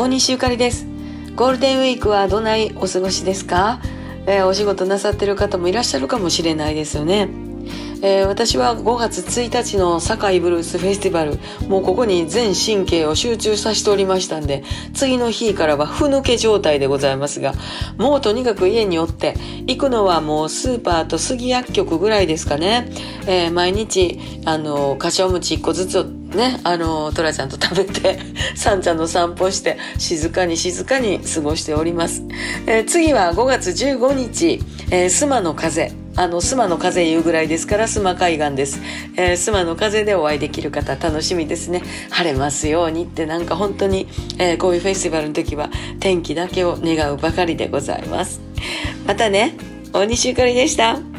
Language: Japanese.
大西ゆかりです。ゴールデンウィークはどないお過ごしですか、えー、お仕事なさってる方もいらっしゃるかもしれないですよね。えー、私は5月1日の堺ブルースフェスティバルもうここに全神経を集中させておりましたんで次の日からはふぬけ状態でございますがもうとにかく家におって行くのはもうスーパーと杉薬局ぐらいですかね、えー、毎日あの柏餅1個ずつをね、あの、トラちゃんと食べて、サンちゃんの散歩して、静かに静かに過ごしております。えー、次は5月15日、えー、須磨の風。あの、スマの風言うぐらいですから、スマ海岸です。えー、スマの風でお会いできる方、楽しみですね。晴れますようにって、なんか本当に、えー、こういうフェスティバルの時は、天気だけを願うばかりでございます。またね、大西ゆかりでした。